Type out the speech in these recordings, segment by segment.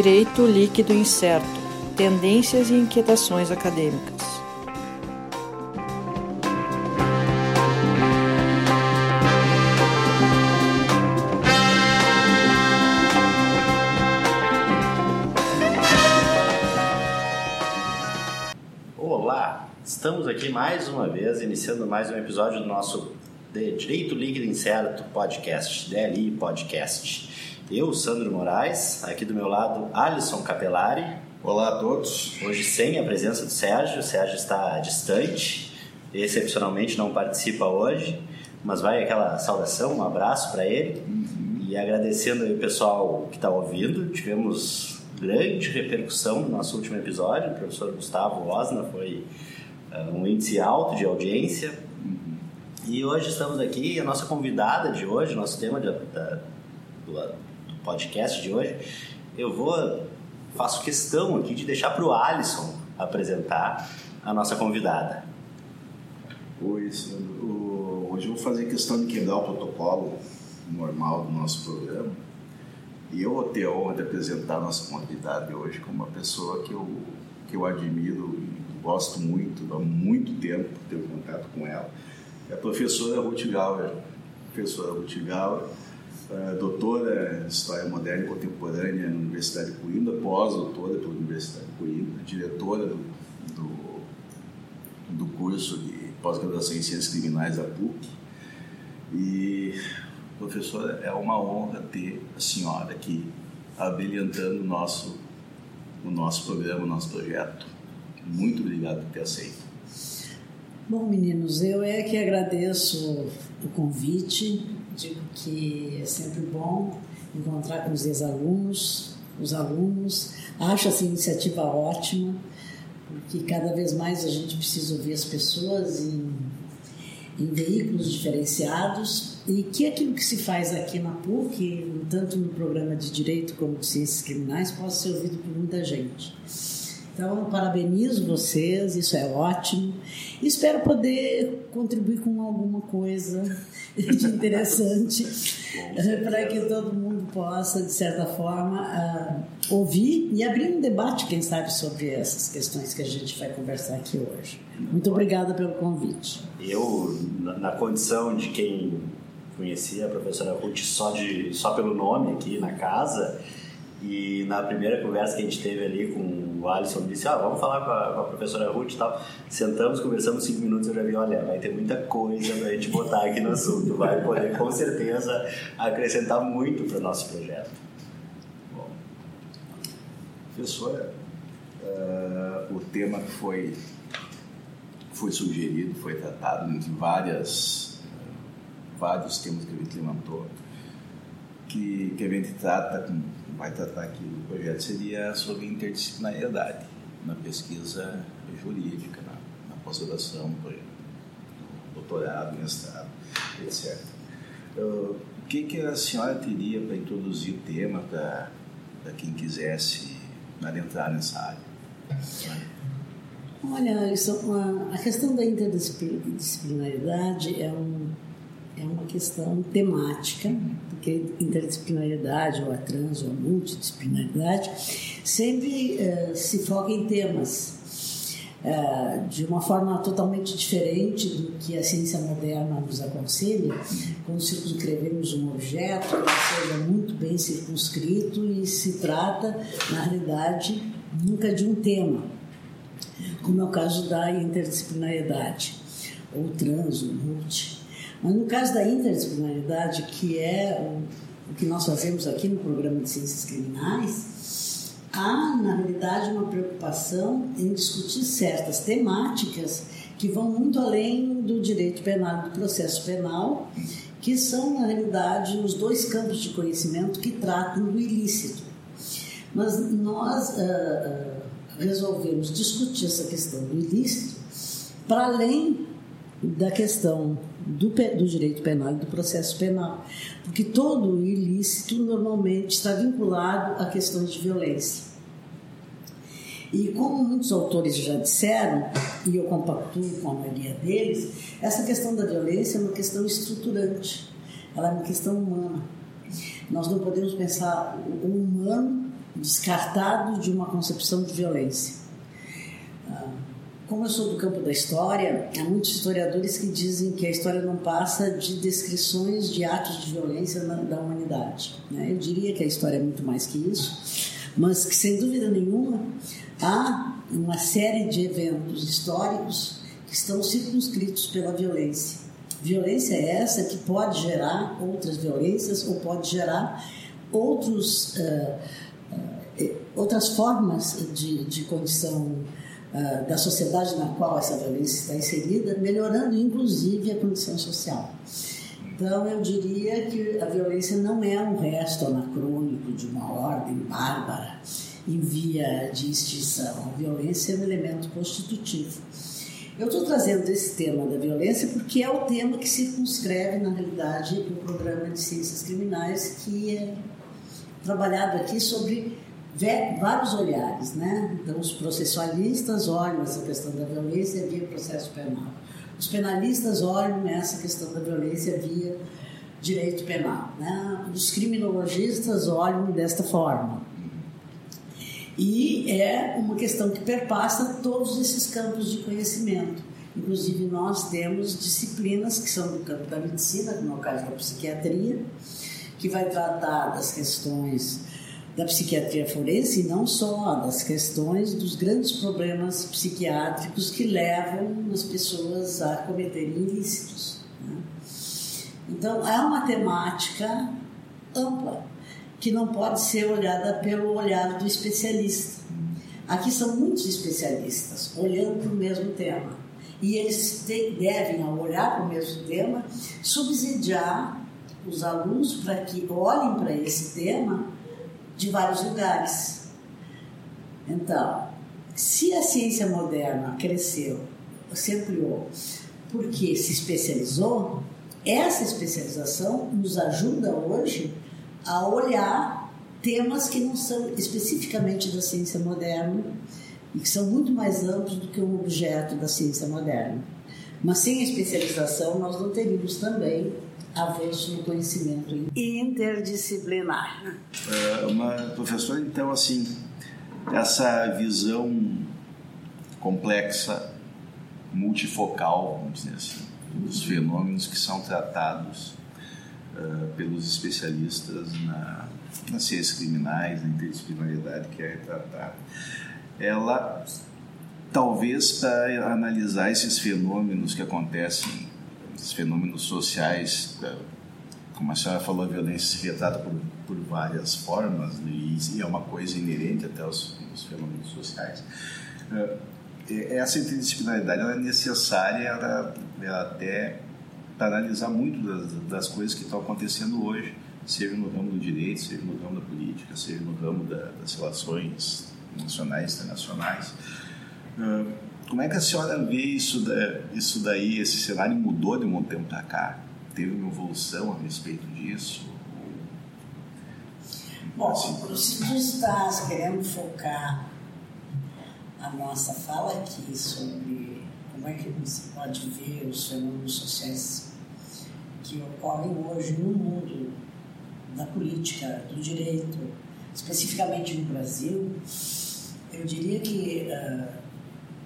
Direito Líquido Incerto Tendências e Inquietações Acadêmicas. Olá, estamos aqui mais uma vez, iniciando mais um episódio do nosso Direito Líquido Incerto podcast, DLI Podcast. Eu, Sandro Moraes, aqui do meu lado, Alisson Capelari. Olá a todos. Hoje sem a presença do Sérgio, o Sérgio está distante, excepcionalmente não participa hoje, mas vai aquela saudação, um abraço para ele. Uhum. E agradecendo o pessoal que está ouvindo, tivemos grande repercussão no nosso último episódio, o professor Gustavo Osna foi uh, um índice alto de audiência. Uhum. E hoje estamos aqui, a nossa convidada de hoje, nosso tema de, da, do, podcast de hoje, eu vou faço questão aqui de deixar para o Alisson apresentar a nossa convidada. Oi, Sandro. Hoje eu vou fazer questão de quebrar o protocolo normal do nosso programa. E eu vou ter a honra de apresentar a nossa convidada hoje como uma pessoa que eu, que eu admiro e gosto muito, há muito tempo ter contato com ela. É a professora Ruth Gauer. Professora Ruth Gauer História Moderna e Contemporânea na Universidade de Coimbra, pós-doutora pela Universidade de Coimbra, diretora do, do, do curso de pós-graduação em Ciências Criminais da PUC. E, professora, é uma honra ter a senhora aqui abrilhantando o nosso, o nosso programa, o nosso projeto. Muito obrigado por ter aceito. Bom, meninos, eu é que agradeço o convite digo que é sempre bom encontrar com os ex-alunos, os alunos. Acho essa iniciativa ótima, porque cada vez mais a gente precisa ouvir as pessoas em, em veículos diferenciados e que aquilo que se faz aqui na PUC, tanto no programa de Direito como de Ciências Criminais, possa ser ouvido por muita gente. Então, parabenizo vocês, isso é ótimo. Espero poder contribuir com alguma coisa de interessante para que todo mundo possa, de certa forma, uh, ouvir e abrir um debate, quem sabe, sobre essas questões que a gente vai conversar aqui hoje. Muito obrigada pelo convite. Eu, na condição de quem conhecia a professora Ruth só, de, só pelo nome aqui na casa, e na primeira conversa que a gente teve ali com o Alisson, disse: Ah, vamos falar com a, com a professora Ruth e tal. Sentamos, conversamos cinco minutos. Eu já vi: Olha, vai ter muita coisa para a gente botar aqui no assunto. Vai poder, com certeza, acrescentar muito para o nosso projeto. Bom, professora, uh, o tema que foi, foi sugerido, foi tratado entre várias, vários temas que a gente levantou, que, que a gente trata com vai tratar aqui do projeto seria sobre interdisciplinariedade na pesquisa jurídica, na, na pós-graduação, no doutorado, mestrado, etc. o que, que a senhora teria para introduzir o tema para quem quisesse adentrar nessa área? Olha, Alisson, a questão da interdisciplinaridade é, um, é uma questão temática porque interdisciplinaridade, ou a trans, ou a multidisciplinaridade, sempre uh, se foca em temas uh, de uma forma totalmente diferente do que a ciência moderna nos aconselha, quando circunscrevemos um objeto que seja muito bem circunscrito e se trata, na realidade, nunca de um tema, como é o caso da interdisciplinaridade, ou trans, ou multi. Mas no caso da interdisciplinaridade, que é o, o que nós fazemos aqui no programa de Ciências Criminais, há, na realidade, uma preocupação em discutir certas temáticas que vão muito além do direito penal do processo penal, que são, na realidade, os dois campos de conhecimento que tratam do ilícito. Mas nós uh, uh, resolvemos discutir essa questão do ilícito para além da questão do, do direito penal e do processo penal, porque todo ilícito normalmente está vinculado a questões de violência. E como muitos autores já disseram, e eu compactuo com a maioria deles, essa questão da violência é uma questão estruturante, ela é uma questão humana. Nós não podemos pensar o humano descartado de uma concepção de violência. Como eu sou do campo da história, há muitos historiadores que dizem que a história não passa de descrições de atos de violência na, da humanidade. Né? Eu diria que a história é muito mais que isso, mas que sem dúvida nenhuma há uma série de eventos históricos que estão circunscritos pela violência. Violência é essa que pode gerar outras violências ou pode gerar outros, uh, uh, outras formas de, de condição da sociedade na qual essa violência está inserida, melhorando inclusive a condição social. Então, eu diria que a violência não é um resto anacrônico de uma ordem bárbara em via de extinção. A violência é um elemento constitutivo. Eu estou trazendo esse tema da violência porque é o tema que circunscreve, na realidade, o programa de ciências criminais que é trabalhado aqui sobre vários olhares, né? Então, os processualistas olham essa questão da violência via processo penal. Os penalistas olham essa questão da violência via direito penal, né? Os criminologistas olham desta forma. E é uma questão que perpassa todos esses campos de conhecimento. Inclusive, nós temos disciplinas que são do campo da medicina, no caso da psiquiatria, que vai tratar das questões da psiquiatria forense e não só, das questões dos grandes problemas psiquiátricos que levam as pessoas a cometerem ilícitos. Né? Então, é uma temática ampla que não pode ser olhada pelo olhar do especialista. Aqui são muitos especialistas olhando para o mesmo tema. E eles te, devem, ao olhar para o mesmo tema, subsidiar os alunos para que olhem para esse tema de vários lugares. Então, se a ciência moderna cresceu, se ampliou, porque se especializou, essa especialização nos ajuda hoje a olhar temas que não são especificamente da ciência moderna e que são muito mais amplos do que um objeto da ciência moderna. Mas sem especialização, nós não teríamos também avanço no conhecimento interdisciplinar. É uma professora, então, assim, essa visão complexa, multifocal, vamos dizer assim, dos fenômenos que são tratados uh, pelos especialistas na, nas ciências criminais, na interdisciplinaridade que é retratada, ela talvez para analisar esses fenômenos que acontecem, esses fenômenos sociais, como a senhora falou, a violência se retrata por, por várias formas e, e, é uma coisa inerente até aos, aos fenômenos sociais. Uh, essa interdisciplinaridade é necessária ela, ela até para analisar muito das, das coisas que estão acontecendo hoje, seja no ramo do direito, seja no ramo da política, seja no ramo da, das relações nacionais e internacionais. Uh, como é que a senhora vê isso, da, isso daí? Esse cenário mudou de um tempo para cá? Teve uma evolução a respeito disso? Bom, assim, se tu estás querendo focar a nossa fala aqui sobre como é que você pode ver os fenômenos sociais que ocorrem hoje no mundo da política, do direito, especificamente no Brasil, eu diria que uh,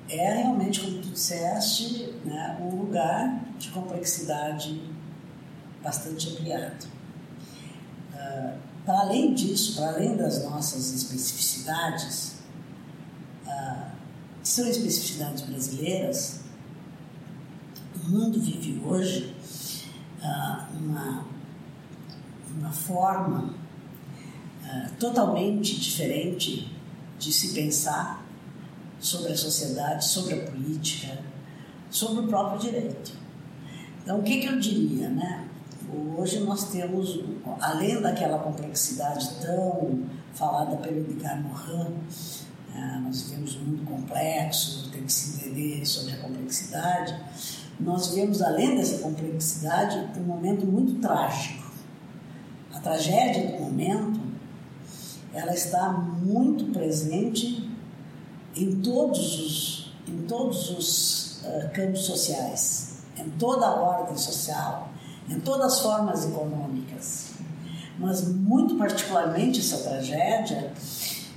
é realmente, como tu disseste, né, um lugar de complexidade bastante ampliado. Uh, para além disso, para além das nossas especificidades, uh, que são especificidades brasileiras, o mundo vive hoje uh, uma, uma forma totalmente diferente de se pensar sobre a sociedade, sobre a política, sobre o próprio direito. Então, o que, que eu diria, né? Hoje nós temos, além daquela complexidade tão falada pelo Edgar Morin, uh, nós vivemos um mundo complexo, tem que se entender sobre a complexidade, nós vemos, além dessa complexidade, um momento muito trágico. A tragédia do momento, ela está muito presente em todos os, em todos os uh, campos sociais, em toda a ordem social, em todas as formas econômicas. Mas, muito particularmente, essa tragédia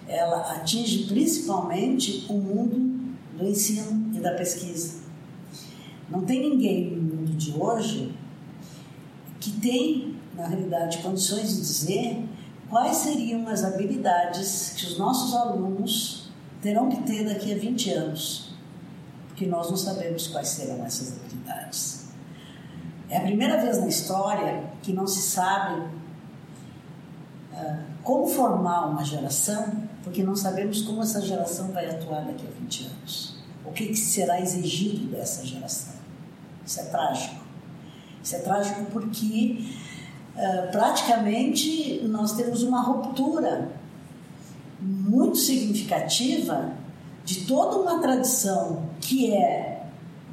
ela atinge principalmente o mundo do ensino e da pesquisa. Não tem ninguém no mundo de hoje que tem, na realidade, condições de dizer quais seriam as habilidades que os nossos alunos terão que ter daqui a 20 anos, porque nós não sabemos quais serão essas habilidades. É a primeira vez na história que não se sabe uh, como formar uma geração, porque não sabemos como essa geração vai atuar daqui a 20 anos. O que, que será exigido dessa geração. Isso é trágico. Isso é trágico porque uh, praticamente nós temos uma ruptura muito significativa de toda uma tradição que é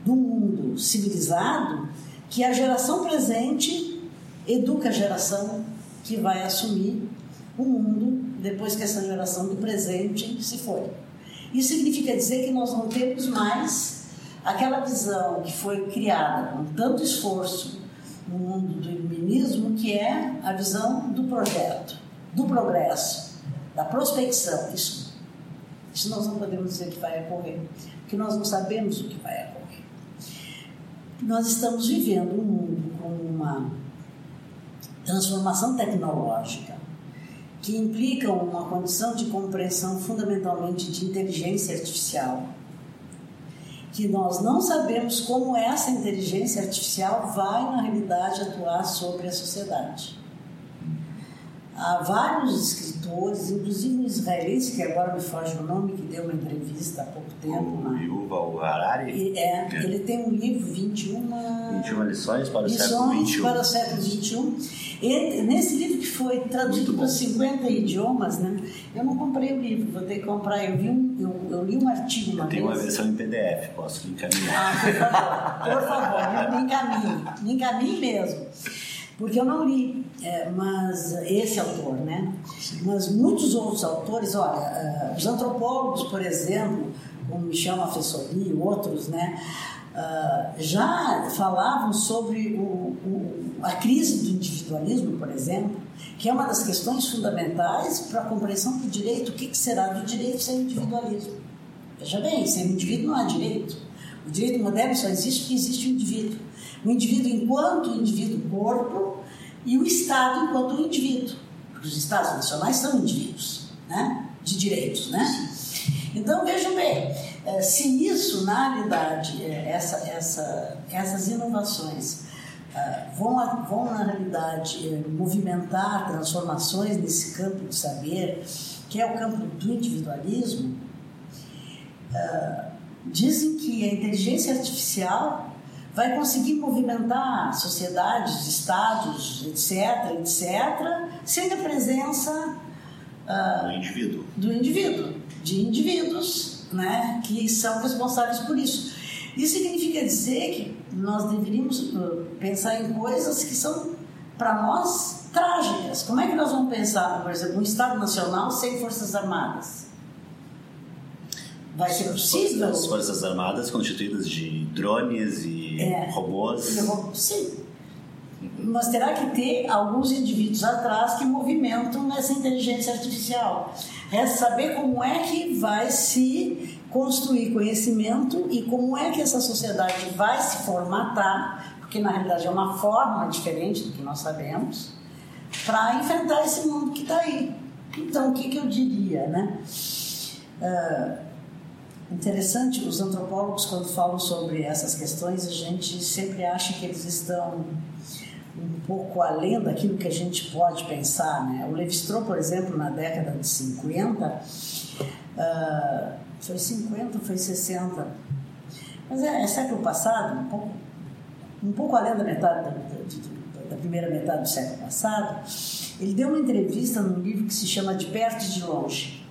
do mundo civilizado, que a geração presente educa a geração que vai assumir o mundo depois que essa geração do presente se foi. Isso significa dizer que nós não temos mais aquela visão que foi criada com tanto esforço no mundo do iluminismo, que é a visão do projeto, do progresso, da prospecção. Isso, isso nós não podemos dizer que vai ocorrer, porque nós não sabemos o que vai ocorrer. Nós estamos vivendo um mundo com uma transformação tecnológica que implica uma condição de compreensão fundamentalmente de inteligência artificial que nós não sabemos como essa inteligência artificial vai, na realidade, atuar sobre a sociedade. Há vários escritores, inclusive um israelense, que agora me foge o nome, que deu uma entrevista há pouco tempo. O Yuval Harari? É, é, ele tem um livro, 21... 21 lições para o século XXI. para o século XXI. Ele, nesse livro que foi traduzido para 50 idiomas, né? Eu não comprei o livro, vou ter que comprar. Eu, vi um, eu, eu li um artigo uma eu vez. Tem uma versão em PDF, posso lhe encaminhar. Ah, por favor, por favor, me encaminhe, me encaminhe mesmo porque eu não li, é, mas esse autor, né? Mas muitos outros autores, olha, uh, os antropólogos, por exemplo, como Michel Maffesoli e outros, né? Uh, já falavam sobre o, o, a crise do individualismo, por exemplo, que é uma das questões fundamentais para a compreensão do direito. O que, que será do direito sem individualismo? Veja bem, sem indivíduo não há direito. O direito moderno só existe porque existe o indivíduo. O indivíduo enquanto indivíduo corpo e o Estado enquanto indivíduo. Porque os Estados nacionais são indivíduos né? de direitos. Né? Então, vejam bem, eh, se isso, na realidade, eh, essa, essa, essas inovações eh, vão, vão, na realidade, movimentar transformações nesse campo de saber, que é o campo do individualismo, dizem que a inteligência artificial vai conseguir movimentar sociedades, estados, etc., etc., sem a presença uh, do indivíduo. Do indivíduo, de indivíduos né, que são responsáveis por isso. Isso significa dizer que nós deveríamos uh, pensar em coisas que são, para nós, trágicas. Como é que nós vamos pensar, por exemplo, um Estado Nacional sem Forças Armadas? Vai ser possível? As Forças Armadas constituídas de drones e é, robôs. Sim. Mas terá que ter alguns indivíduos atrás que movimentam essa inteligência artificial. É saber como é que vai se construir conhecimento e como é que essa sociedade vai se formatar, porque na realidade é uma forma diferente do que nós sabemos, para enfrentar esse mundo que está aí. Então, o que, que eu diria, né? Uh, Interessante, os antropólogos, quando falam sobre essas questões, a gente sempre acha que eles estão um pouco além daquilo que a gente pode pensar. Né? O Levi-Strauss, por exemplo, na década de 50, uh, ah, foi 50, foi 60, mas é, é, século passado, um pouco, um pouco além da metade da, da, da primeira metade do século passado, ele deu uma entrevista num livro que se chama De Perto e de Longe.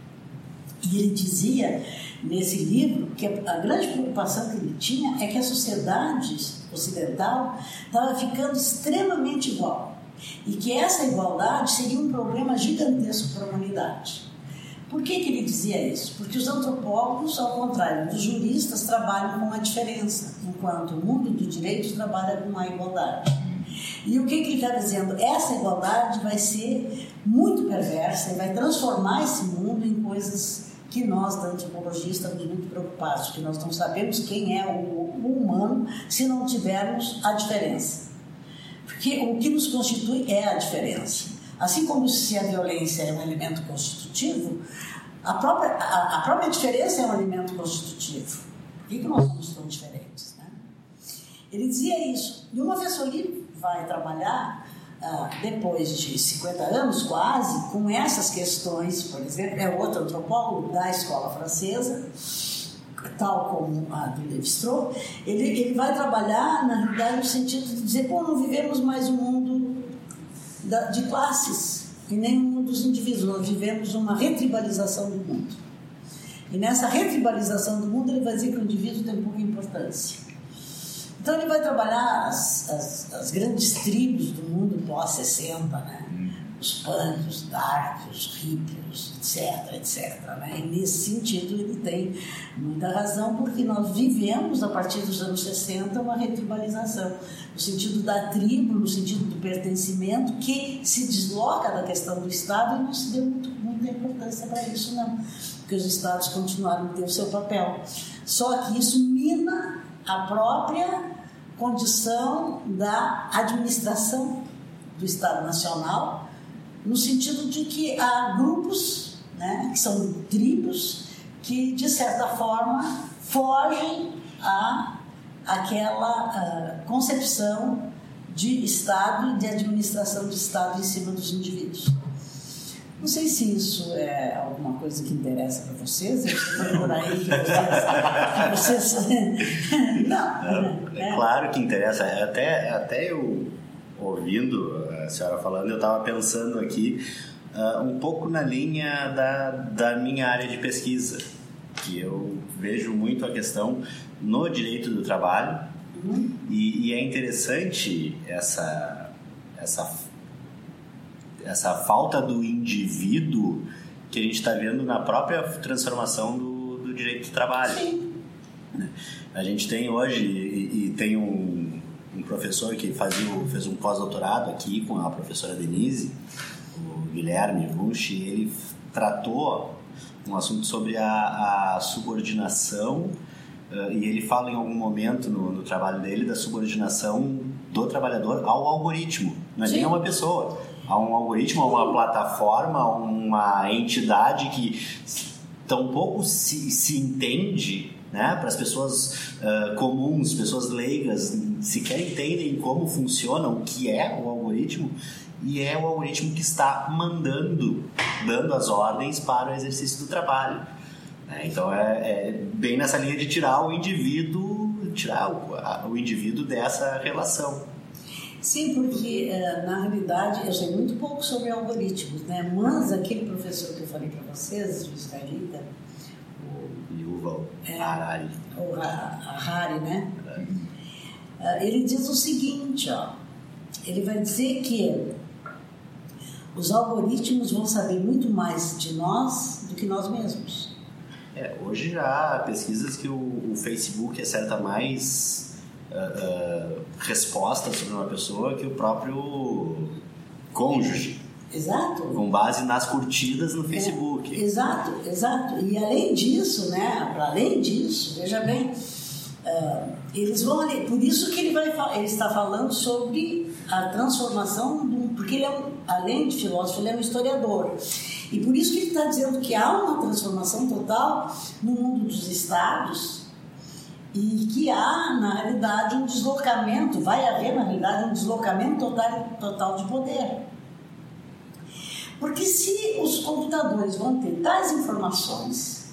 E ele dizia nesse livro que a grande preocupação que ele tinha é que a sociedade ocidental estava ficando extremamente igual e que essa igualdade seria um problema gigantesco para a humanidade. Por que, que ele dizia isso? Porque os antropólogos, ao contrário dos juristas, trabalham com a diferença, enquanto o mundo do direito trabalha com a igualdade. E o que, que ele está dizendo? Essa igualdade vai ser muito perversa e vai transformar esse mundo em coisas que nós, da antropologia, estamos muito preocupados, que nós não sabemos quem é o, humano se não tivermos a diferença. Porque o que nos constitui é a diferença. Assim como se a violência é um elemento constitutivo, a própria, a, a própria diferença é um elemento constitutivo. Por que, que nós somos tão diferentes? Né? Ele dizia isso. E uma vez Oli vai trabalhar depois de 50 anos quase, com essas questões, por exemplo, é outro antropólogo da escola francesa, tal como a do Levi-Strauss, ele, ele vai trabalhar, na realidade, no sentido de dizer, pô, não vivemos mais um mundo da, de classes, e nem um mundo dos indivíduos, nós vivemos uma retribalização do mundo. E nessa retribalização do mundo, ele vai dizer que o indivíduo tem pouca importância. Então ele vai trabalhar as, as, as grandes tribos do mundo pós-60, né? os punks, os darks, os hippies, etc, etc. Né? E nesse sentido ele tem muita razão, porque nós vivemos, a partir dos anos 60, uma retribalização, no sentido da tribo, no sentido do pertencimento, que se desloca da questão do Estado e não se deu muito, muita importância para isso, não, porque os Estados continuaram a ter o seu papel. Só que isso mina a própria condição da administração do Estado Nacional no sentido de que há grupos, né, que são tribos, que de certa forma fogem a aquela concepção de Estado e de administração de Estado em cima dos indivíduos. Não sei se isso é alguma coisa que interessa para vocês, eu estou por aí que vocês. Vocês... Não, é, é, claro que interessa. Até, até eu ouvindo a senhora falando, eu estava pensando aqui uh, um pouco na linha da, da minha área de pesquisa, que eu vejo muito a questão no direito do trabalho uhum. e, e, é interessante essa, essa, essa falta do indivíduo que a gente está vendo na própria transformação do, do direito do trabalho. Sim. A gente tem hoje, e, e tem um, um professor que fazia, fez um pós-doutorado aqui com a professora Denise, o Guilherme Rusch, e ele tratou um assunto sobre a, a subordinação uh, e ele fala em algum momento no, no, trabalho dele da subordinação do trabalhador ao algoritmo, não é Sim. nem a uma pessoa, a um algoritmo, a uma plataforma, a uma entidade que tão pouco se, se entende né? Para as pessoas uh, comuns, pessoas leigas, sequer entendem como funciona, o que é o algoritmo, e é o algoritmo que está mandando, dando as ordens para o exercício do trabalho. Né? Então é, é, bem nessa linha de tirar o indivíduo, tirar o, a, o indivíduo dessa relação. Sim, porque eh, na realidade eu sei muito pouco sobre algoritmos, né? Mas aquele professor que eu falei para vocês, o israelita, Yuval é, Harari. O Harari, né? É. Ele diz o seguinte, ó. Ele vai dizer que os algoritmos vão saber muito mais de nós do que nós mesmos. É, hoje já há pesquisas que o, o Facebook acerta mais uh, respostas sobre uma pessoa que o próprio cônjuge. Exato. Com base nas curtidas no Facebook. É, exato, exato. E além disso, né, além disso, veja bem, uh, eles vão ali, por isso que ele, vai, ele está falando sobre a transformação, do, porque ele é um, além de filósofo, ele é um historiador. E por isso que ele está dizendo que há uma transformação total no mundo dos estados e que há, na realidade, um deslocamento, vai haver, na realidade, um deslocamento total, total de poder. Porque se os computadores vão ter tais informações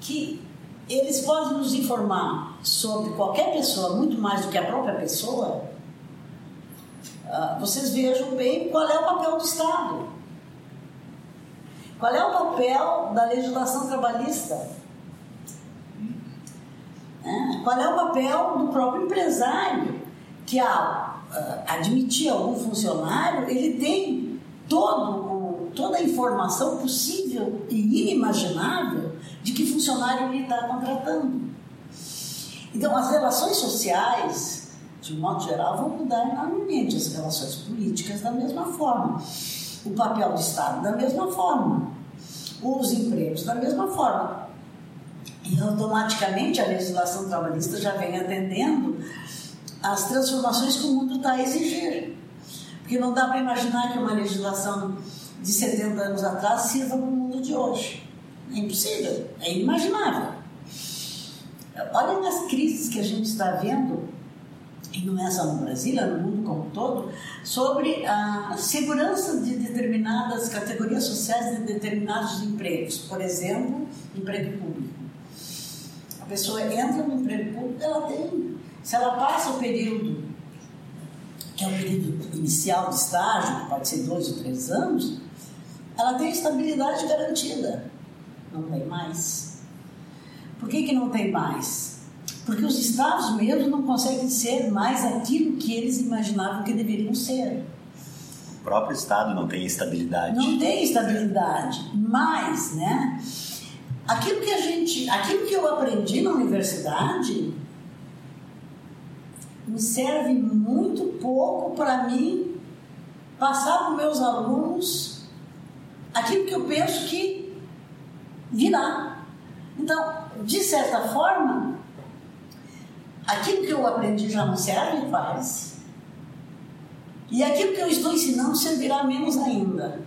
que eles podem nos informar sobre qualquer pessoa muito mais do que a própria pessoa, ah, vocês vejam bem qual é o papel do Estado. Qual é o papel da legislação trabalhista? Qual é o papel do próprio empresário que, ao ah, admitir algum funcionário, ele tem todo, toda a informação possível e inimaginável de que funcionário ele está contratando. Então, as relações sociais de um modo geral, vão mudar enormemente as relações políticas da mesma forma, o papel do Estado da mesma forma, os empregos da mesma forma. E automaticamente a legislação trabalhista já vem atendendo às transformações que o mundo está a exigir. Porque não dá para imaginar que uma legislação de 70 anos atrás sirva para o mundo de hoje. É impossível, é inimaginável. Olha nas crises que a gente está vendo, e não é só no Brasil, é no mundo como um todo, sobre a segurança de determinadas categorias sociais de determinados empregos. Por exemplo, emprego público. Pessoa entra no emprego público, ela tem, se ela passa o período, que é o período inicial de estágio, que pode ser dois ou três anos, ela tem estabilidade garantida. Não tem mais. Por que, que não tem mais? Porque os estados mesmo não conseguem ser mais aquilo que eles imaginavam que deveriam ser. O próprio estado não tem estabilidade. Não tem estabilidade. Mas, né? Aquilo que a gente, aquilo que eu aprendi na universidade me serve muito pouco para mim passar para os meus alunos aquilo que eu penso que virá. Então, de certa forma, aquilo que eu aprendi já não serve quase. E aquilo que eu estou ensinando servirá menos ainda.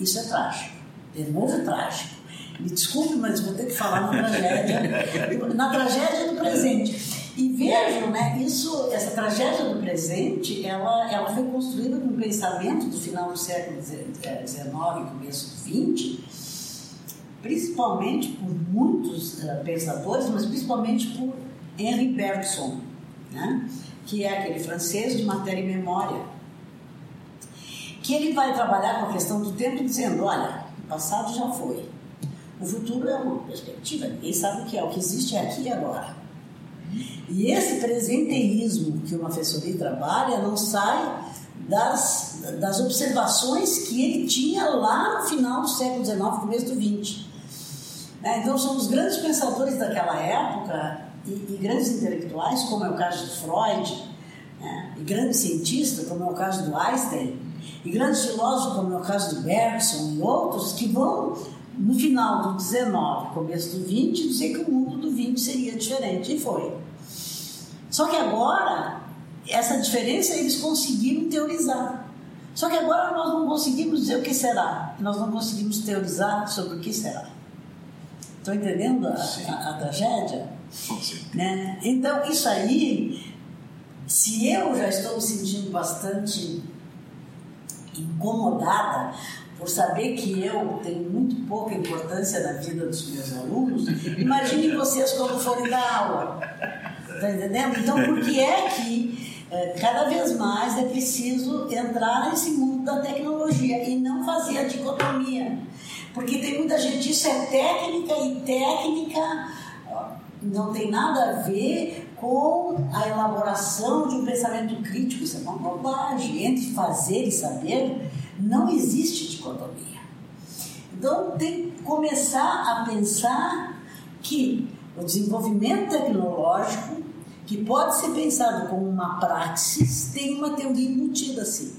Isso é trágico. De novo trágico. Me desculpe, mas vou ter que falar na tragédia, na tragédia do presente. E vejam, né, isso, essa tragédia do presente, ela, ela foi construída com o pensamento do final do século XIX e começo do XX, principalmente por muitos uh, pensadores, mas principalmente por Henri Bergson, né, que é aquele francês de matéria e memória, que ele vai trabalhar com a questão do tempo dizendo, olha, o passado já foi, o futuro é uma perspectiva, ninguém sabe o que é, o que existe é aqui e agora. E esse presenteísmo que o Mafessori trabalha não sai das, das observações que ele tinha lá no final do século XIX, começo do XX. Né? Então, são os grandes pensadores daquela época e, e, grandes intelectuais, como é o caso de Freud, né? e grandes cientistas, como é o caso do Einstein, e grandes filósofos, como é o caso do Bergson e outros, que vão no final do 19, começo do 20, dizer que o mundo do 20 seria diferente. E foi. Só que agora, essa diferença eles conseguiram teorizar. Só que agora nós não conseguimos dizer o que será. Nós não conseguimos teorizar sobre o que será. Estão entendendo a, a, a tragédia? Né? Então, isso aí, se eu já estou me sentindo bastante incomodada por saber que eu tenho muito pouca importância na vida dos meus alunos, imaginem vocês quando forem dar aula. Está entendendo? Então, por que é que é, cada vez mais é preciso entrar nesse mundo da tecnologia e não fazer a dicotomia? Porque tem muita gente, isso é técnica e técnica não tem nada a ver com a elaboração de um pensamento crítico, isso é uma bobagem. Entre fazer e saber, não existe dicotomia. Então, tem que começar a pensar que o desenvolvimento tecnológico, que pode ser pensado como uma praxis, tem uma teoria embutida assim.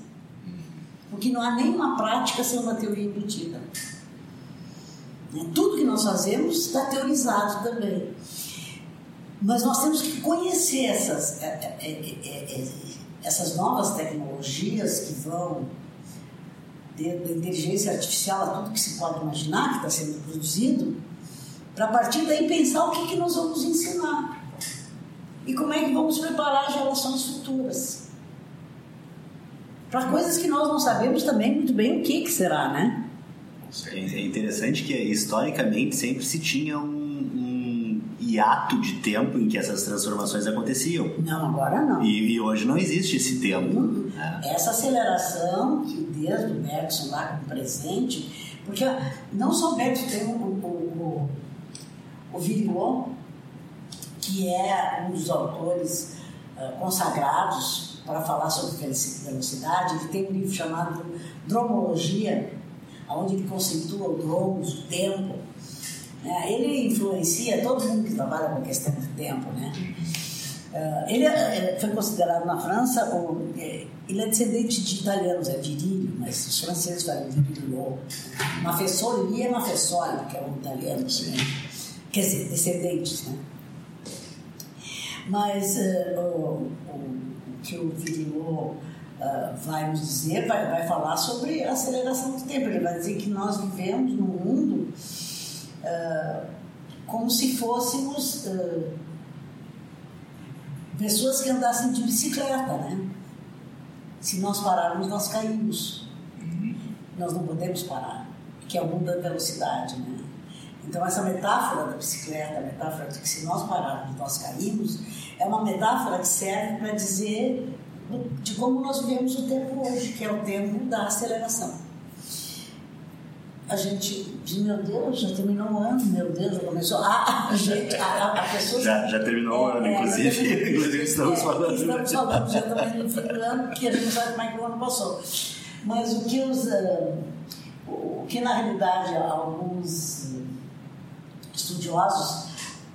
Porque não há nenhuma prática sem uma teoria embutida. Né? Tudo que nós fazemos está teorizado também. Mas nós temos que conhecer essas, é, é, é, essas novas tecnologias que vão da inteligência artificial a tudo que se pode imaginar que está sendo produzido, para a partir daí pensar o que, que nós vamos ensinar e como é que vamos preparar as gerações futuras. Para coisas que nós não sabemos também muito bem o que, que será, né? É interessante que historicamente sempre se tinha um hiato de tempo em que essas transformações aconteciam. Não, agora não. E, e hoje não existe esse tempo. Uhum. É. Essa aceleração que desde o Bergson lá com o presente, porque não só o Bergson tem o, o, o, o que é um dos autores uh, consagrados para falar sobre velocidade, ele tem um livro chamado Dromologia, onde ele conceitua o dromos, o tempo. É, ele influencia todo mundo que trabalha com a questão do tempo, né? Uh, ele é, foi considerado na França, é, ele é descendente de italianos, é Virilio, mas os franceses falam Virilio. Mafessoli é Mafessoli, que é um italiano também. Quer dizer, descendentes, né? Mas uh, o, o, que o Virilio uh, vai nos dizer, vai, vai falar sobre a aceleração do tempo. Ele vai dizer que nós vivemos num mundo como se fôssemos pessoas que andassem de bicicleta, né? Se nós pararmos, nós caímos. Nós não podemos parar, que é o mundo da velocidade, né? Então, essa metáfora da bicicleta, a metáfora de que se nós pararmos, nós caímos, é uma metáfora que serve para dizer de como nós vivemos o tempo hoje, que é o tempo da aceleração a gente diz, meu Deus, já terminou o ano, meu Deus, já começou. Ah, a, gente, a, a pessoa. Já, já terminou o é, ano, é, inclusive. inclusive estamos é, falando. Estamos falando já também no fim do ano, porque a gente não sabe como é que o ano passou. Mas o que os. Uh, o que na realidade alguns estudiosos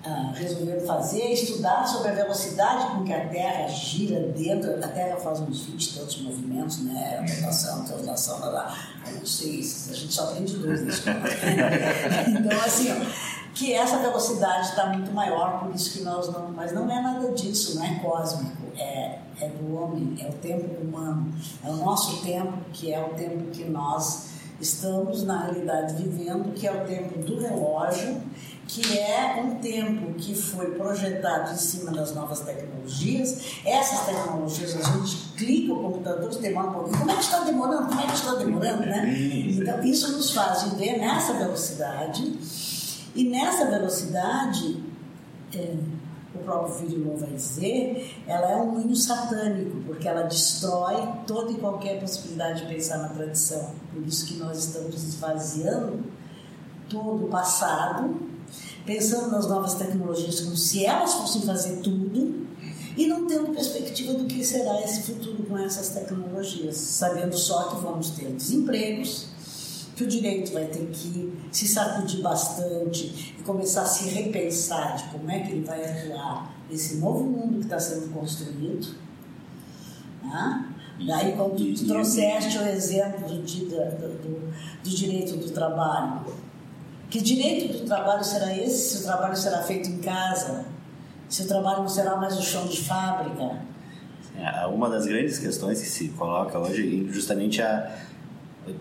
uh, resolveram fazer estudar sobre a velocidade com que a Terra gira dentro. A Terra faz uns 20 e tantos movimentos, né? Rotação, translação, lá, lá. Eu não sei, a gente só aprende dois nesse Então, assim, ó, que essa velocidade está muito maior, por isso que nós não. Mas não é nada disso, não é cósmico, é, é do homem, é o tempo humano, é o nosso tempo, que é o tempo que nós estamos, na realidade, vivendo, que é o tempo do relógio que é um tempo que foi projetado em cima das novas tecnologias. Essas tecnologias, a gente clica o computador, demora um pouquinho. Como é que está demorando? Como é que está demorando, né? Então, isso nos faz viver nessa velocidade. E nessa velocidade, é, o próprio Virilon vai dizer, ela é um moinho satânico, porque ela destrói toda e qualquer possibilidade de pensar na tradição. Por isso que nós estamos esvaziando todo o passado pensando nas novas tecnologias como se elas fossem fazer tudo e não tendo perspectiva do que será esse futuro com essas tecnologias, sabendo só que vamos ter desempregos, que o direito vai ter que se sacudir bastante e começar a se repensar de como é que ele vai atuar nesse novo mundo que está sendo construído. Né? Daí, quando tu trouxeste o exemplo do, do, do, do direito do trabalho, que direito do trabalho será esse se o trabalho será feito em casa? Se o trabalho não será mais o chão de fábrica? É, uma das grandes questões que se coloca hoje justamente a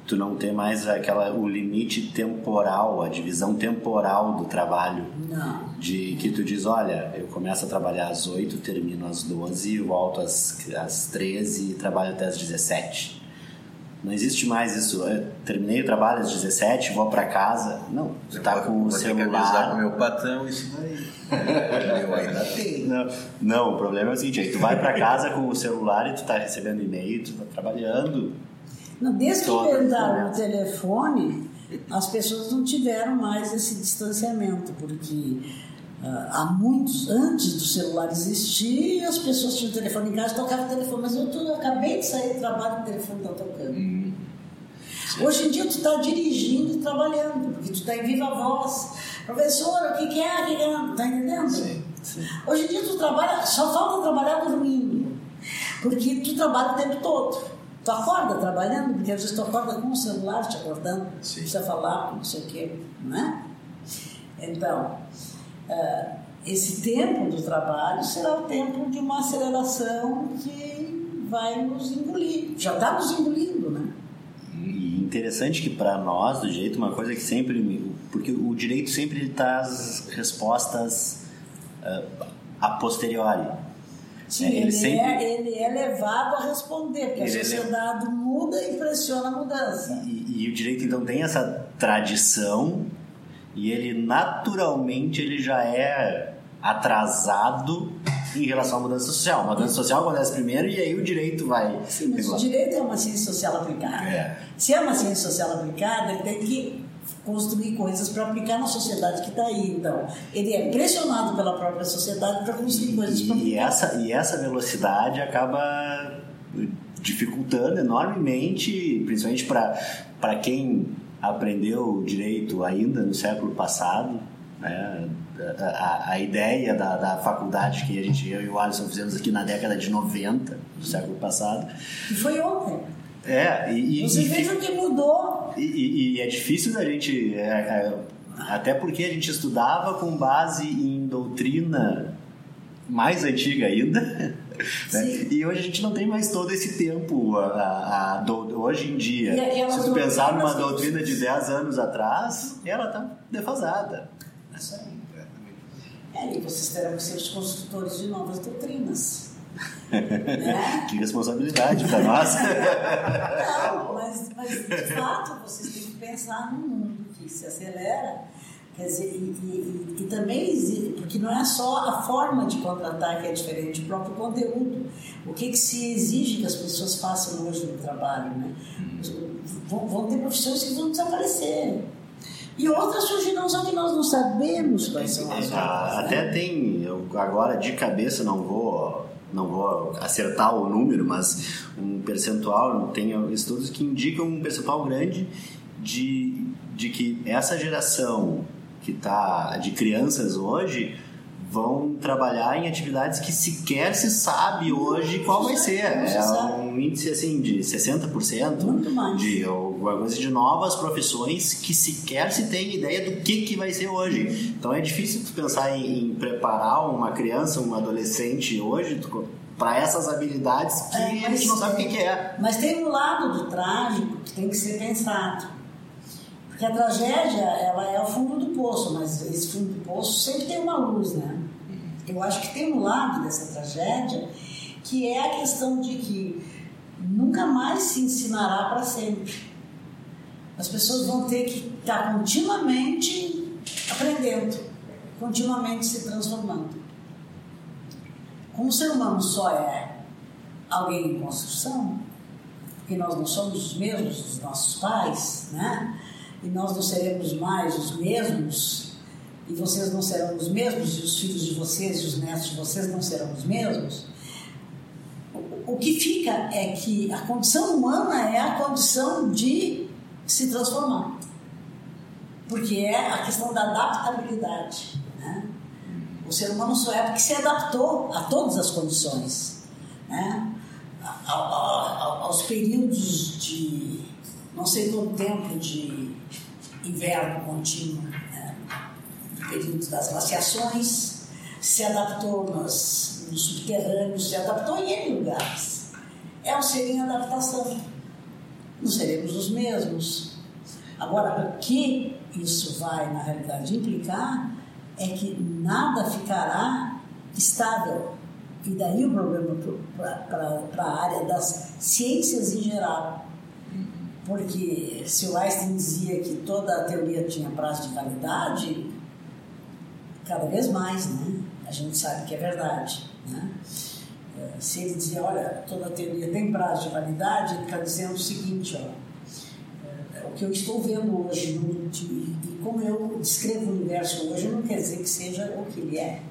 tu não ter mais aquela o limite temporal, a divisão temporal do trabalho. Não. De que tu diz, olha, eu começo a trabalhar às 8, termino às 12, volto às, às 13 e trabalho até às 17. Não existe mais isso. Eu terminei o trabalho às 17, vou para casa. Não, tu tá com o celular. Com o meu patrão isso daí. eu ainda tenho. Não, não, o problema é o seguinte, aí tu vai para casa com o celular e tu tá recebendo e-mail, tu tá trabalhando. Não, desde que inventaram o telefone, as pessoas não tiveram mais esse distanciamento, porque Uh, há muitos, antes do celular existir, as pessoas tinham telefone em casa, tocavam o telefone, mas eu, eu acabei de sair do trabalho, o telefone está tocando. Hoje em dia tu está dirigindo e trabalhando, porque tu está em viva voz. Professora, o que, que é? O que, que é? Está entendendo? Sim, sim. Hoje em dia tu trabalha, só falta trabalhar dormindo, porque tu trabalha o tempo todo. Tu acorda trabalhando, porque às vezes tu acorda com o celular te acordando, sim. precisa falar, não sei o quê, não é? Então, uh, esse tempo do trabalho será o tempo de uma aceleração que vai nos engolir. Já está nos engolindo, né? E interessante que para nós, do jeito, uma coisa que sempre. Porque o direito sempre traz respostas uh, a posteriori. Sim, é, ele, ele, sempre... é, ele é levado a responder, porque ele a é sociedade é... muda e pressiona a mudança. E, e, o direito, então, tem essa tradição e ele naturalmente ele já é atrasado em relação à mudança social. A mudança social acontece primeiro e aí o direito vai. Sim, mas o direito é uma ciência social aplicada. É. Se é uma ciência social aplicada, ele tem que construir coisas para aplicar na sociedade que está aí. Então, ele é pressionado pela própria sociedade para construir coisas para aplicar. E essa, e essa velocidade acaba dificultando enormemente, principalmente para quem aprendeu direito ainda no século passado, Né? A, a, a, ideia da, da faculdade que a gente, eu e o Alisson fizemos aqui na década de 90 do século passado. E foi ontem. É, e, Você veja o que mudou. E, e, e, é difícil da gente. É, é, até porque a gente estudava com base em doutrina mais antiga ainda. Né? E hoje a gente não tem mais todo esse tempo. A, a, a do, hoje em dia, se tu pensar numa doutrina de 10 anos atrás, ela está defasada. Isso aí. É, e vocês terão que ser os construtores de novas doutrinas. né? Que responsabilidade para nós. Não, mas, mas de fato vocês têm que pensar num mundo que se acelera Quer dizer, e, e, e, também existe, porque não é só a forma de contratar que é diferente, o próprio conteúdo. O que, que se exige que as pessoas façam hoje no trabalho, né? Vão, vão ter profissões que vão desaparecer. E outras surgirão, só que nós não sabemos quais são as outras. Ah, né? Até tem, eu agora de cabeça não vou não vou acertar o número, mas um percentual, tem estudos que indicam um percentual grande de, de que essa geração que está de crianças hoje vão trabalhar em atividades que sequer se sabe hoje qual vai ser. É um índice assim de 60%. Muito mais. De alguma coisa de novas profissões que sequer se tem ideia do que, que vai ser hoje. Então é difícil tu pensar em, em preparar uma criança, um adolescente hoje para essas habilidades que é, a gente não sabe o que, que é. Mas tem um lado do trágico que tem que ser pensado. Porque a tragédia, ela é o fundo do poço, mas esse fundo do poço sempre tem uma luz, né? Eu acho que tem um lado dessa tragédia que é a questão de que nunca mais se ensinará para sempre. As pessoas vão ter que estar continuamente aprendendo, continuamente se transformando. Como o ser humano só é alguém em construção, porque nós não somos os mesmos dos nossos pais, né? e nós não seremos mais os mesmos, e vocês não serão os mesmos, e os filhos de vocês e os netos de vocês não serão os mesmos, o que fica é que a condição humana é a condição de se transformar. Porque é a questão da adaptabilidade. Né? O ser humano só é porque se adaptou a todas as condições. Né? aos períodos de não sei quanto tempo de inverno contínuo, né? das glaciações, se adaptou nos, nos subterrâneos, se adaptou em N lugares. É um ser em adaptação. Não seremos os mesmos. Agora, o que isso vai, na realidade, implicar é que nada ficará estável. E daí o problema para a área das ciências em geral porque se o Einstein dizia que toda a teoria tinha prazo de validade, cada vez mais, né? A gente sabe que é verdade, né? É, se ele dizia, olha, toda teoria tem prazo de validade, ele está dizendo o seguinte, ó, é, o que eu estou vendo hoje no, e como eu descrevo o universo hoje não quer dizer que seja o que ele é.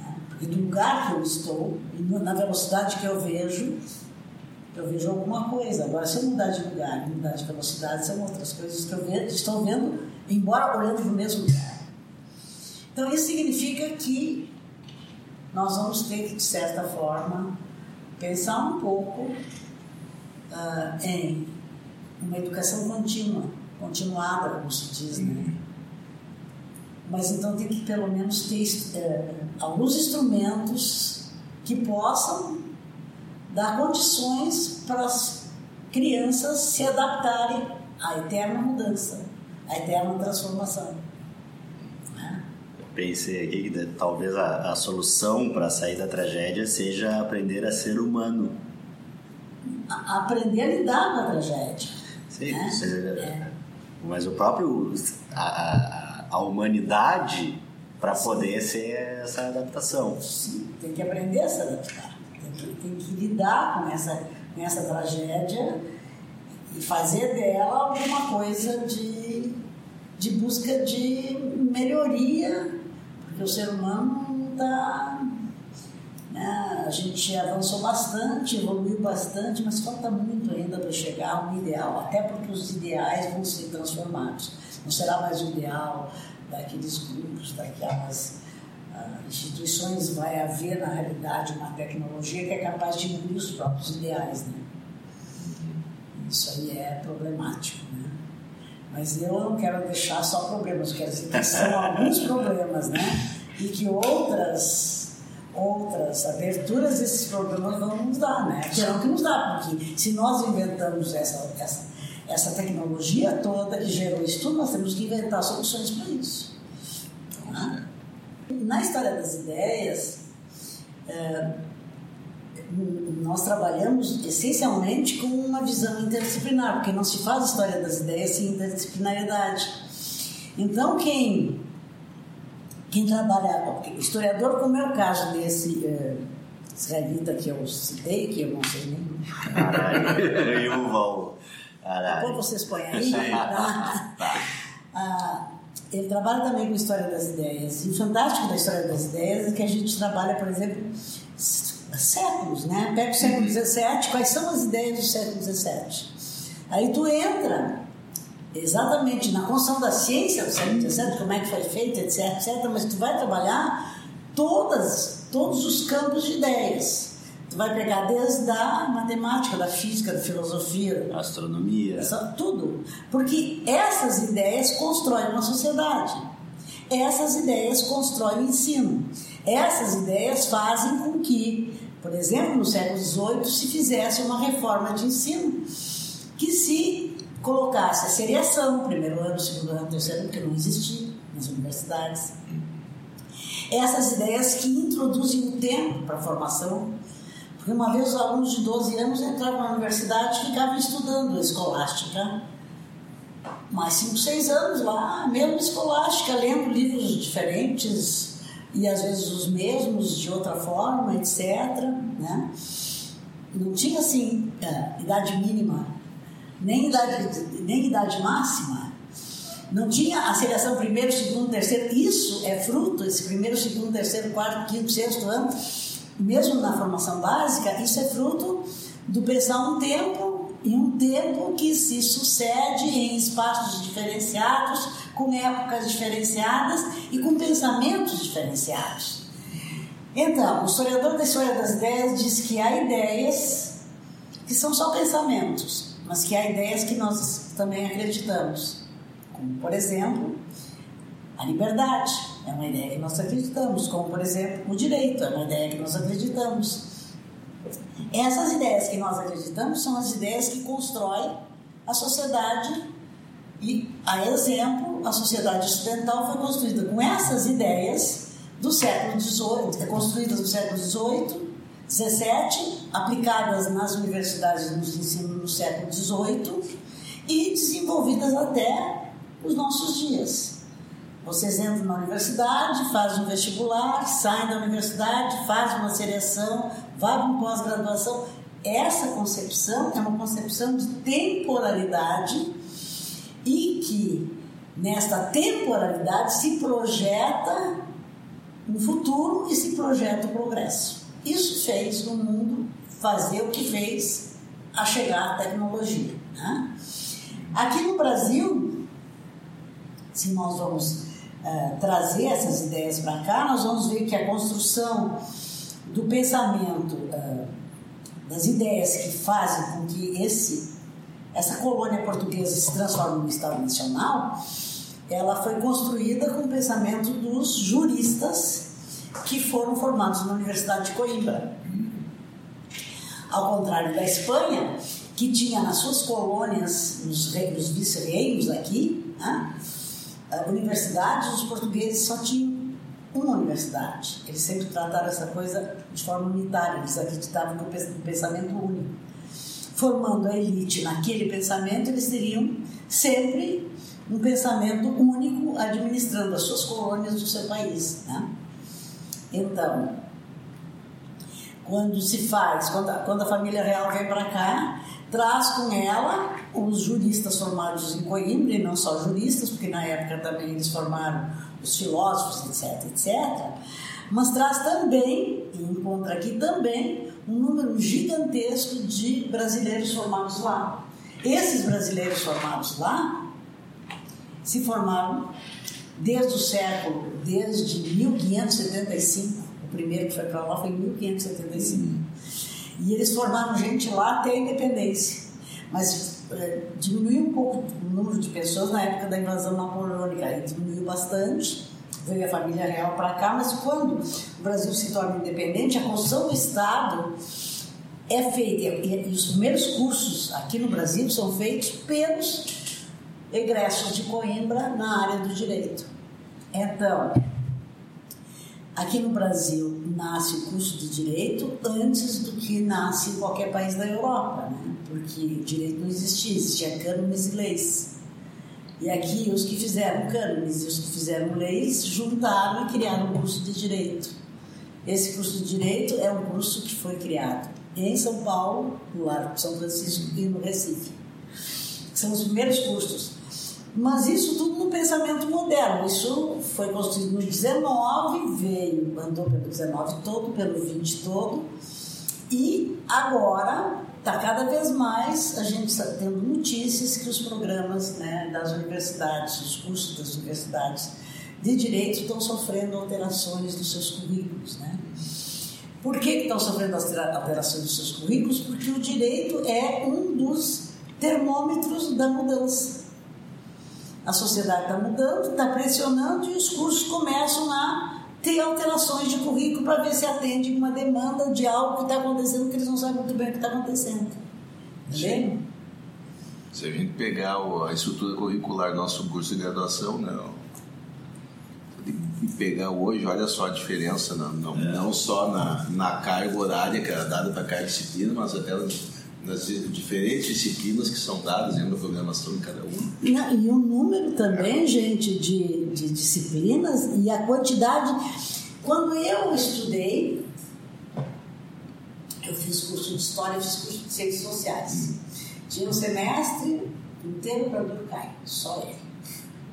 Né? Porque do lugar que eu estou, na velocidade que eu vejo, eu vejo alguma coisa. Agora, se eu mudar de lugar, mudar de velocidade, são outras coisas que eu vejo, estou vendo, embora olhando para o mesmo lugar. Então, isso significa que nós vamos ter que, de certa forma, pensar um pouco uh, em uma educação contínua, continuada, como se diz, né? Mas então tem que pelo menos ter uh, alguns instrumentos que possam dar condições para as crianças se adaptarem à eterna mudança, à eterna transformação. Pensei aqui que talvez a, a solução para sair da tragédia seja aprender a ser humano. A, aprender a lidar com a tragédia. Sim, né? é. mas o próprio. a, a humanidade para poder ser essa adaptação. Sim, tem que aprender a se adaptar tem que lidar com essa, com essa tragédia e fazer dela alguma coisa de, de busca de melhoria, porque o ser humano está. Né, a gente avançou bastante, evoluiu bastante, mas falta muito ainda para chegar a um ideal, até porque os ideais vão ser transformados. Não será mais o ideal daqueles grupos, daquelas uh, instituições, vai haver, na realidade, uma tecnologia que é capaz de engolir os próprios ideais. Né? Isso aí é problemático. Né? Mas eu não quero deixar só problemas, quero dizer que são alguns problemas, né? E que outras, outras aberturas desses problemas vão nos dar, né? Terão que nos dar, porque se nós inventamos essa, essa, essa tecnologia toda que gerou isso tudo, nós temos que inventar soluções para isso. Tá? Na história das ideias, é, nós trabalhamos essencialmente com uma visão interdisciplinar, porque não se faz história das ideias sem interdisciplinaridade. Então, quem, quem trabalha, historiador, como é o caso desse uh, israelita que eu citei, que eu não sei nem. Yuval. Depois vocês põem aí. Tá? Tá. Ah, ele trabalha também com história das ideias. E o fantástico da história das ideias é que a gente trabalha, por exemplo, séculos, né? Pega o século XVII, quais são as ideias do século XVII? Aí tu entra exatamente na construção da ciência do século XVII, como é que foi feita, etc, etc, mas tu vai trabalhar todas, todos os campos de ideias. Tu vai pegar desde a matemática, da física, da filosofia, astronomia, tudo, porque essas ideias constroem uma sociedade. Essas ideias constroem o ensino. Essas ideias fazem com que por exemplo, no século XVIII se fizesse uma reforma de ensino que se colocasse a seriação, primeiro ano, segundo ano, terceiro ano, que não existia nas universidades. Essas ideias que introduzem o tempo para a formação, porque uma vez os alunos de 12 anos entravam na universidade e ficavam estudando escolástica, mais 5, 6 anos lá, mesmo escolástica, lendo livros diferentes, e às vezes os mesmos de outra forma, etc. Né? Não tinha assim é, idade mínima, nem idade, nem idade máxima. Não tinha a seleção primeiro, segundo, terceiro. Isso é fruto, esse primeiro, segundo, terceiro, quarto, quinto, sexto ano, mesmo na formação básica, isso é fruto do pensar um tempo e um tempo que se sucede em espaços diferenciados, com épocas diferenciadas e com pensamentos diferenciados. Então, o historiador da história das ideias diz que há ideias que são só pensamentos, mas que há ideias que nós também acreditamos. Como, por exemplo, a liberdade é uma ideia que nós acreditamos, como, por exemplo, o direito é uma ideia que nós acreditamos. Essas ideias que nós acreditamos são as ideias que constroem a sociedade e, a exemplo, a sociedade ocidental foi construída com essas ideias do século XVIII, construídas no século XVIII, XVII, aplicadas nas universidades de ensino no século XVIII e desenvolvidas até os nossos dias. Vocês entram na universidade, fazem um vestibular, saem da universidade, fazem uma seleção, vão para pós-graduação. Essa concepção é uma concepção de temporalidade e que nesta temporalidade se projeta o futuro e se projeta o progresso. Isso fez o mundo fazer o que fez a chegar à tecnologia. Né? Aqui no Brasil, se nós vamos uh, trazer essas ideias para cá, nós vamos ver que a construção do pensamento, uh, das ideias que fazem com que esse essa colônia portuguesa se transforma num Estado nacional, ela foi construída com o pensamento dos juristas que foram formados na Universidade de Coimbra. Ao contrário da Espanha, que tinha nas suas colônias, nos, nos vice-reinos aqui, né, universidades, os portugueses só tinham uma universidade. Eles sempre trataram essa coisa de forma unitária, eles acreditavam no pensamento único formando a elite naquele pensamento, eles teriam sempre um pensamento único administrando as suas colônias do seu país. Né? Então, quando se faz, quando a, quando a família real vem para cá, traz com ela os juristas formados em Coimbra, e não só juristas, porque na época também eles formaram os filósofos, etc, etc, mas traz também, e encontra aqui também, um número gigantesco de brasileiros formados lá. Esses brasileiros formados lá se formaram desde o século, desde 1575, o primeiro que foi para lá foi em 1575. Uhum. E eles formaram gente lá até a independência. Mas é, diminuiu um pouco o número de pessoas na época da invasão napoleônica, aí diminuiu bastante. Veio a família real para cá, mas quando o Brasil se torna independente, a construção do Estado é feita, e, e os primeiros cursos aqui no Brasil são feitos pelos egressos de Coimbra na área do direito. Então, aqui no Brasil nasce o curso de direito antes do que nasce em qualquer país da Europa, né? Porque direito não existia, existia cânones e leis. E aqui os que fizeram cânones e os que fizeram leis juntaram e criaram um curso de direito. Esse curso de direito é um curso que foi criado em São Paulo, no de São Francisco e no Recife. São os primeiros cursos. Mas isso tudo no pensamento moderno. Isso foi construído no 19, veio, andou pelo 19 todo, pelo 20 todo. E agora está cada vez mais a gente tendo notícias que os programas né, das universidades, os cursos das universidades de direito estão sofrendo alterações nos seus currículos. Né? Por que estão sofrendo alterações nos seus currículos? Porque o direito é um dos termômetros da mudança. A sociedade está mudando, está pressionando e os cursos começam a ter alterações de currículo para ver se atende uma demanda de algo que está acontecendo que eles não sabem muito bem o que está acontecendo. Entendeu? Se a gente pegar a estrutura curricular do nosso curso de graduação, não. E pegar hoje, olha só a diferença, não, não, é. não só na, na carga horária que era dada para cada disciplina, mas até nas diferentes disciplinas que são dadas dentro da programação de cada uma. E o número também, gente, de, de disciplinas e a quantidade. Quando eu estudei, eu fiz curso de História, fiz curso de Ciências Sociais. Tinha um semestre inteiro para Durkheim, só ele.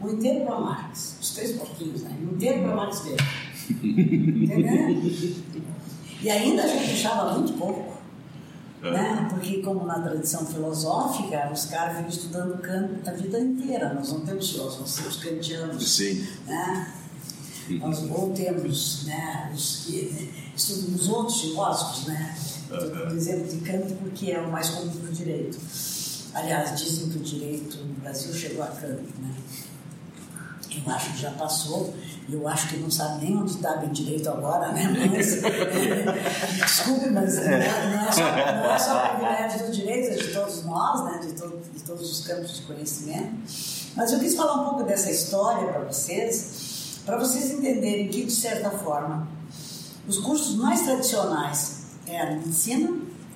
Um inteiro para Marx, os três pouquinhos, né? Um inteiro para Marx Weber. Entendeu? E ainda a gente deixava muito pouco é. Né? Porque, como na tradição filosófica, os caras vêm estudando Kant a vida inteira. Nós não temos filósofos, nós temos kantianos. Sim. Né? Nós ou temos né, os que né, estudam os outros filósofos, né? Estou exemplo de Kant porque é o mais comum para o direito. Aliás, dizem que o direito no Brasil chegou a Kant, né? Eu acho que já passou eu acho que não sabe nem onde está bem direito agora, né? Mas, desculpe, mas não é, não é, só, não é só privilégio do direito, é de todos nós, né? de, de todos os campos de conhecimento. Mas eu quis falar um pouco dessa história para vocês, para vocês entenderem que, de certa forma, os cursos mais tradicionais é a medicina,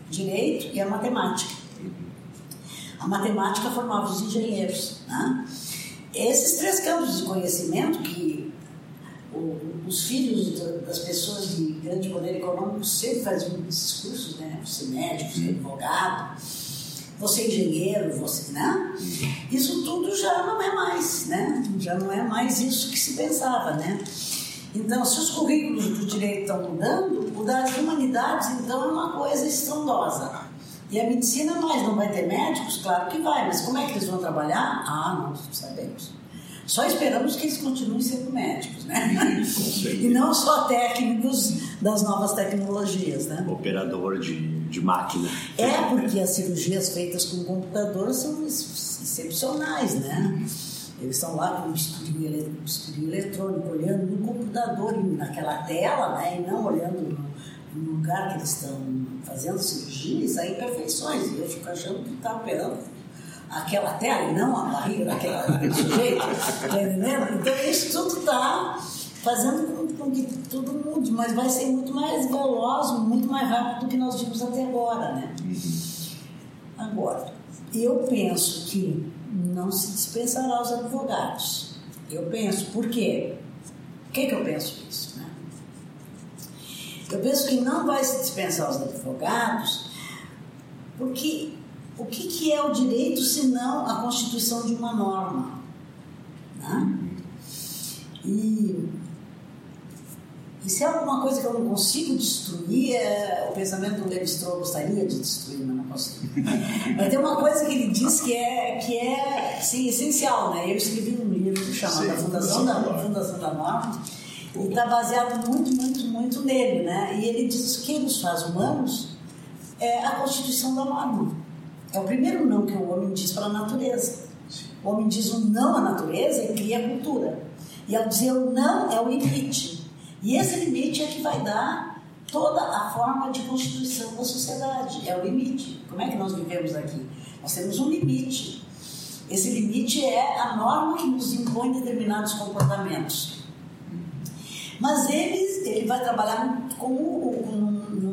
direito e a matemática. A matemática formava os engenheiros. Né? Esses três campos de conhecimento que os filhos das pessoas de grande poder econômico sempre faziam esses cursos, né? Você médico, você advogado, você engenheiro, você, né? Isso tudo já não é mais, né? Já não é mais isso que se pensava, né? Então, se os currículos do direito estão mudando, o das humanidades, então, é uma coisa estrondosa. E a medicina mais não vai ter médicos? Claro que vai, mas como é que eles vão trabalhar? Ah, não sabemos. Só esperamos que eles continuem sendo médicos, né? e não só técnicos das novas tecnologias, né? Operador de, de máquina. É, porque as cirurgias feitas com computador são excepcionais, né? Eles estão lá com um bisturi, eletrônico, olhando no computador, naquela tela, né? E não olhando no, no lugar que eles estão fazendo cirurgia e saem perfeições. E eu fico achando que está operando aquela tela e não a barriga daquele sujeito, tá entendendo? Então isso tudo está fazendo com, que tudo mude, mas vai ser muito mais veloz, muito mais rápido do que nós vimos até agora, né? Agora, eu penso que não se dispensará os advogados. Eu penso, por quê? Por que, que eu penso isso? Né? Eu penso que não vai se dispensar os advogados porque o que, que é o direito se não a constituição de uma norma? Né? E, e se é alguma coisa que eu não consigo destruir, é, o pensamento do Levi-Strauss gostaria de destruir, mas não consigo. mas tem uma coisa que ele diz que é, que é assim, essencial. Né? Eu escrevi um livro chamado Sim, Fundação, Fundação da. Fundação da Norma, e está baseado muito, muito, muito nele, né? E ele diz que nos faz humanos é a Constituição da Norma. É o primeiro não que o homem diz para a natureza. O homem diz um não à natureza e cria a cultura. E ao dizer o não é o limite. E esse limite é que vai dar toda a forma de constituição da sociedade. É o limite. Como é que nós vivemos aqui? Nós temos um limite. Esse limite é a norma que nos impõe determinados comportamentos. Mas ele, ele vai trabalhar com, com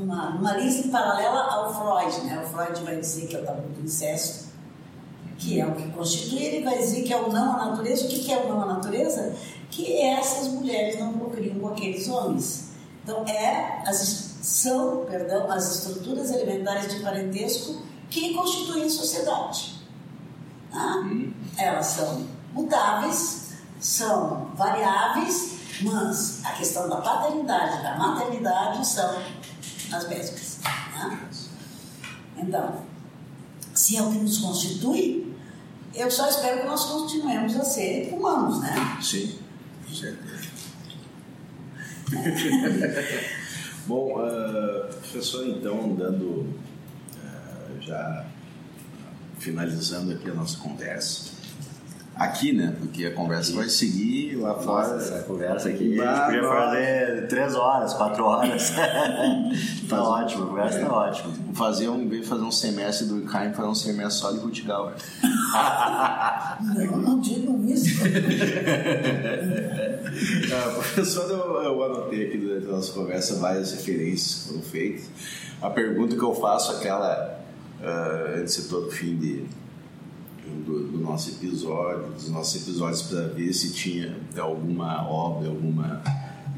numa, numa lista paralela ao Freud. Né? O Freud vai dizer que é o tabu do incesto, que é o que constitui, ele vai dizer que é o não à natureza. O que é o não à natureza? Que essas mulheres não procriam com aqueles homens. Então, é, as, são perdão, as estruturas elementares de parentesco que constituem a sociedade. Tá? Elas são mutáveis, são variáveis, mas a questão da paternidade, da maternidade são as mesmas. Tá? Então, se é o que nos constitui, eu só espero que nós continuemos a ser humanos, né? Sim, com certeza. Bom, ah, professor, então, dando ah, já finalizando aqui a nossa conversa. Aqui, né? Porque a conversa vai seguir lá fora. Nossa, essa conversa aqui, a Ah, gente podia fazer três horas, quatro horas. tá ótimo, a conversa tá ótima. Fazer um, em fazer um semestre do ICAIM, fazer um semestre só de Rutgauer. Não, não digam isso. Ah, professor, eu, eu anotei aqui durante a nossa conversa várias referências que foram feitas. A pergunta que eu faço, aquela ah, antes de todo fim de, do, do nosso episódio, dos nossos episódios, para ver se tinha alguma obra, alguma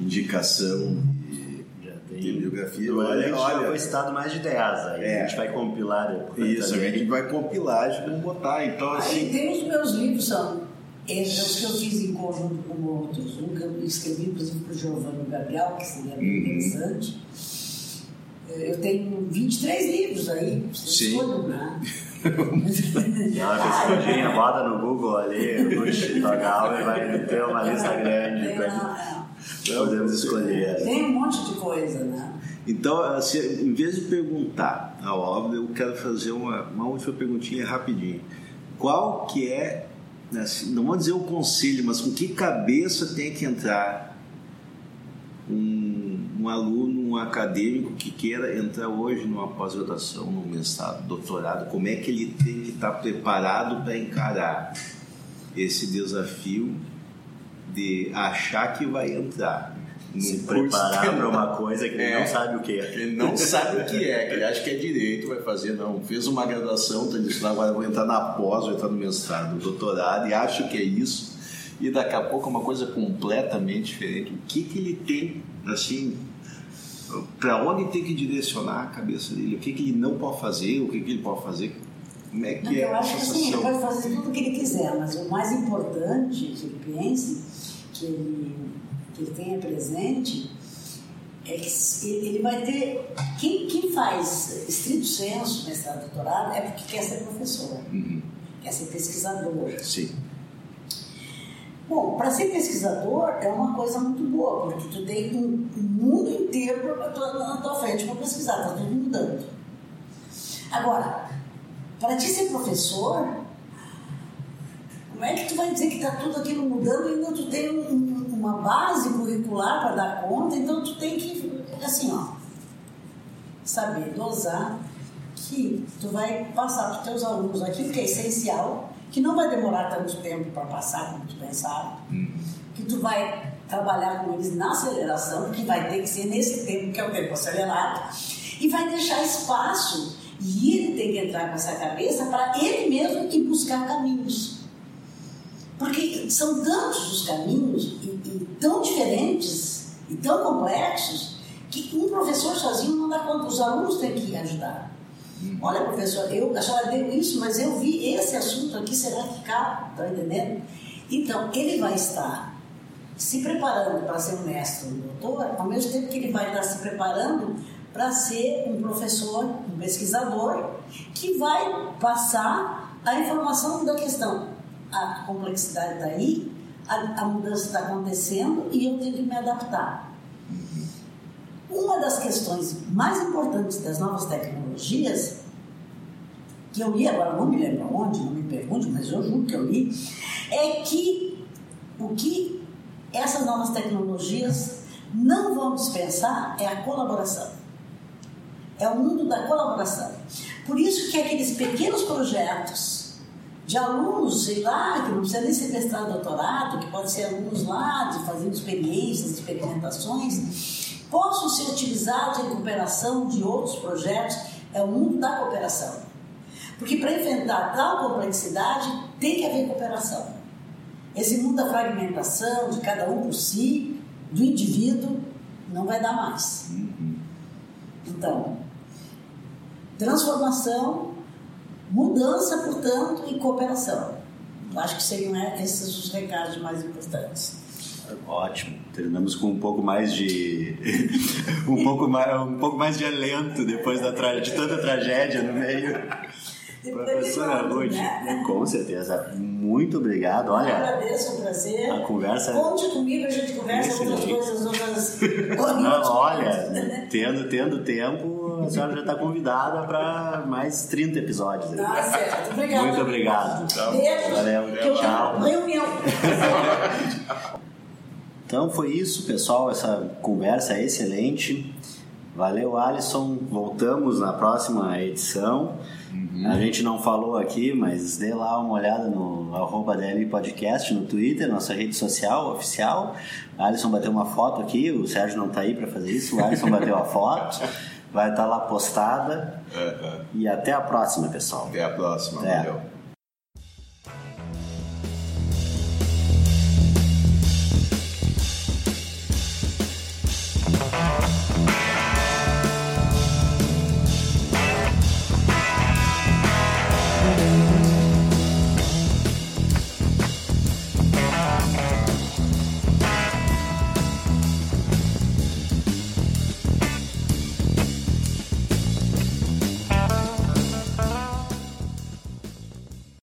indicação de, Já de biografia. Olha, Olha, já olha, foi citado mais de 10 aí. É. A gente vai compilar depois. isso, a também. gente vai compilar e vamos botar. Então, Aí assim, tem os meus livros, são esses os que eu fiz em conjunto com outros. Um que eu escrevi, inclusive, para o Giovanni Gabriel, que seria bem Uhum. interessante. Eu tenho 23 livros aí, vocês Sim. né? Dá uma pesquisadinha, bota no Google ali, puxa, Togal e vai ter uma lista grande. Lá, Podemos escolher. Tem um monte de coisa, né? Então, assim, em vez de perguntar a obra, eu quero fazer uma, uma última perguntinha rapidinho. Qual que é, assim, não vou dizer o conselho, mas com que cabeça tem que entrar um, um aluno, um acadêmico que queira entrar hoje numa pós-graduação, num mestrado, doutorado, como é que ele tem que estar preparado para encarar esse desafio de achar que vai entrar Se preparar de- para uma coisa que ele É. não sabe o que é. ele não sabe o que é, que ele acha que é direito, vai fazer, não. Fez uma graduação, tá dizendo, agora vou entrar na pós, vou entrar no mestrado, no doutorado, e acha que é isso. E daqui a pouco é uma coisa completamente diferente. O que, que ele tem, assim, para onde tem que direcionar a cabeça dele? O que, que ele não pode fazer, o que, que ele pode fazer? Como é Não, que é eu acho que assim, ele sensação? pode fazer tudo o que ele quiser, mas o mais importante que ele pense, que ele, que ele tenha presente, é que ele vai ter. Quem, quem faz estrito senso, mestrado, doutorado, é porque quer ser professor, Uhum, quer ser pesquisador. Sim. Bom, para ser pesquisador é uma coisa muito boa, porque tu tem um, mundo inteiro na tua frente para pesquisar, está tudo mudando. Agora, para ti ser professor, como é que tu vai dizer que está tudo aquilo mudando e ainda tu tem um- uma base curricular para dar conta? Então tu tem que, assim, ó, saber dosar que tu vai passar para os teus alunos aquilo que é essencial, que não vai demorar tanto tempo para passar como tu pensava, que tu vai trabalhar com eles na aceleração, que vai ter que ser nesse tempo que é o tempo acelerado, e vai deixar espaço e ele tem que entrar com essa cabeça para ele mesmo ir buscar caminhos. Porque são tantos os caminhos e, e tão diferentes e tão complexos que um professor sozinho não dá conta, os alunos têm que ajudar. Olha, professor, eu, a senhora deu isso, mas eu vi esse assunto aqui, será que cabe? Está entendendo? Então, ele vai estar se preparando para ser um mestre, um doutor, ao mesmo tempo que ele vai estar se preparando para ser um professor, um pesquisador, que vai passar a informação da questão. A complexidade está aí, a, a mudança está acontecendo e eu tenho que me adaptar. Uma das questões mais importantes das novas tecnologias, que eu li agora, não me lembro onde, não me pergunte, mas eu juro que eu li, é que o que essas novas tecnologias não vão dispensar é a colaboração. É o mundo da colaboração. Por isso que aqueles pequenos projetos de alunos, sei lá, que não precisa nem ser mestrado, doutorado, que pode ser alunos lá, de fazendo experiências, experimentações, possam ser utilizados em cooperação de outros projetos, é o mundo da cooperação. Porque para enfrentar tal complexidade, tem que haver cooperação. Esse mundo da fragmentação, de cada um por si, do indivíduo, não vai dar mais. Então, transformação, mudança, portanto, e cooperação. Eu acho que seriam esses os recados mais importantes. Ótimo. Terminamos com um pouco mais de um pouco mais um pouco mais de alento depois da tra... de toda a tragédia no meio. Professora Ruth, né? com certeza. Muito obrigado. Olha, Eu agradeço, é um prazer. A conversa Conte comigo, a gente conversa Excelente. outras coisas, outras. Não, olha, tendo, tendo tempo, a senhora já está convidada para mais 30 episódios. aí. Tá certo. Obrigada. Muito obrigado. Beijo. Valeu. Tchau. Reunião. Então foi isso, pessoal. Essa conversa é excelente. Valeu, Alisson. Voltamos na próxima edição. A gente não falou aqui, mas dê lá uma olhada no arroba DL Podcast no Twitter, nossa rede social oficial. A Alisson bateu uma foto aqui, o Sérgio não está aí para fazer isso, o Alisson bateu a foto. Vai estar lá postada. É. E até a próxima, pessoal. Até a próxima. Até. Valeu.